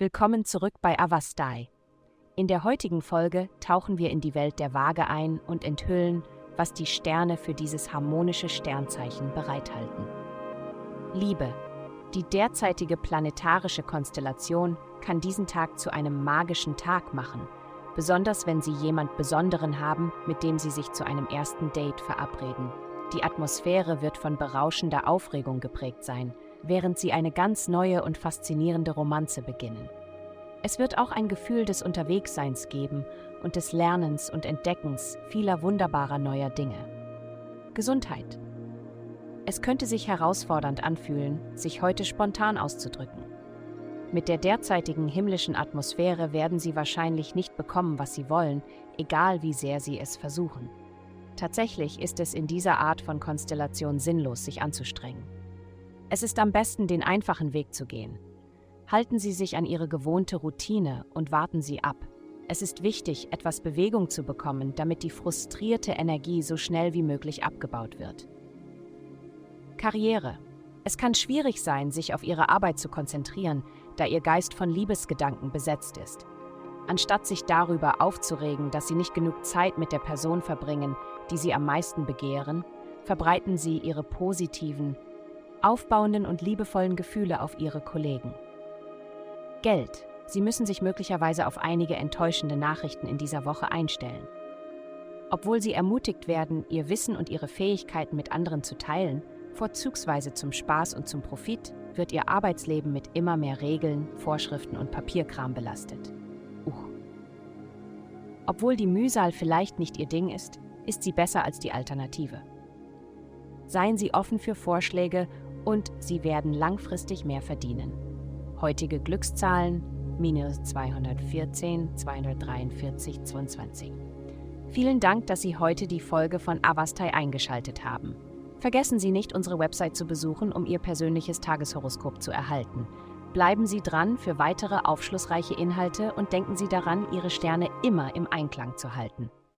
Willkommen zurück bei Avastai. In der heutigen Folge tauchen wir in die Welt der Waage ein und enthüllen, was die Sterne für dieses harmonische Sternzeichen bereithalten. Liebe. Die derzeitige planetarische Konstellation kann diesen Tag zu einem magischen Tag machen, besonders wenn Sie jemand Besonderen haben, mit dem Sie sich zu einem ersten Date verabreden. Die Atmosphäre wird von berauschender Aufregung geprägt sein, während Sie eine ganz neue und faszinierende Romanze beginnen. Es wird auch ein Gefühl des Unterwegsseins geben und des Lernens und Entdeckens vieler wunderbarer neuer Dinge. Gesundheit. Es könnte sich herausfordernd anfühlen, sich heute spontan auszudrücken. Mit der derzeitigen himmlischen Atmosphäre werden Sie wahrscheinlich nicht bekommen, was Sie wollen, egal wie sehr Sie es versuchen. Tatsächlich ist es in dieser Art von Konstellation sinnlos, sich anzustrengen. Es ist am besten, den einfachen Weg zu gehen. Halten Sie sich an Ihre gewohnte Routine und warten Sie ab. Es ist wichtig, etwas Bewegung zu bekommen, damit die frustrierte Energie so schnell wie möglich abgebaut wird. Karriere. Es kann schwierig sein, sich auf Ihre Arbeit zu konzentrieren, da Ihr Geist von Liebesgedanken besetzt ist. Anstatt sich darüber aufzuregen, dass Sie nicht genug Zeit mit der Person verbringen, die Sie am meisten begehren, verbreiten Sie Ihre positiven, aufbauenden und liebevollen Gefühle auf Ihre Kollegen. Geld. Sie müssen sich möglicherweise auf einige enttäuschende Nachrichten in dieser Woche einstellen. Obwohl Sie ermutigt werden, Ihr Wissen und Ihre Fähigkeiten mit anderen zu teilen, vorzugsweise zum Spaß und zum Profit, wird Ihr Arbeitsleben mit immer mehr Regeln, Vorschriften und Papierkram belastet. Uch. Obwohl die Mühsal vielleicht nicht Ihr Ding ist, ist sie besser als die Alternative. Seien Sie offen für Vorschläge und Sie werden langfristig mehr verdienen. Heutige Glückszahlen minus 214, 243, 22. Vielen Dank, dass Sie heute die Folge von Avastai eingeschaltet haben. Vergessen Sie nicht, unsere Website zu besuchen, um Ihr persönliches Tageshoroskop zu erhalten. Bleiben Sie dran für weitere aufschlussreiche Inhalte und denken Sie daran, Ihre Sterne immer im Einklang zu halten.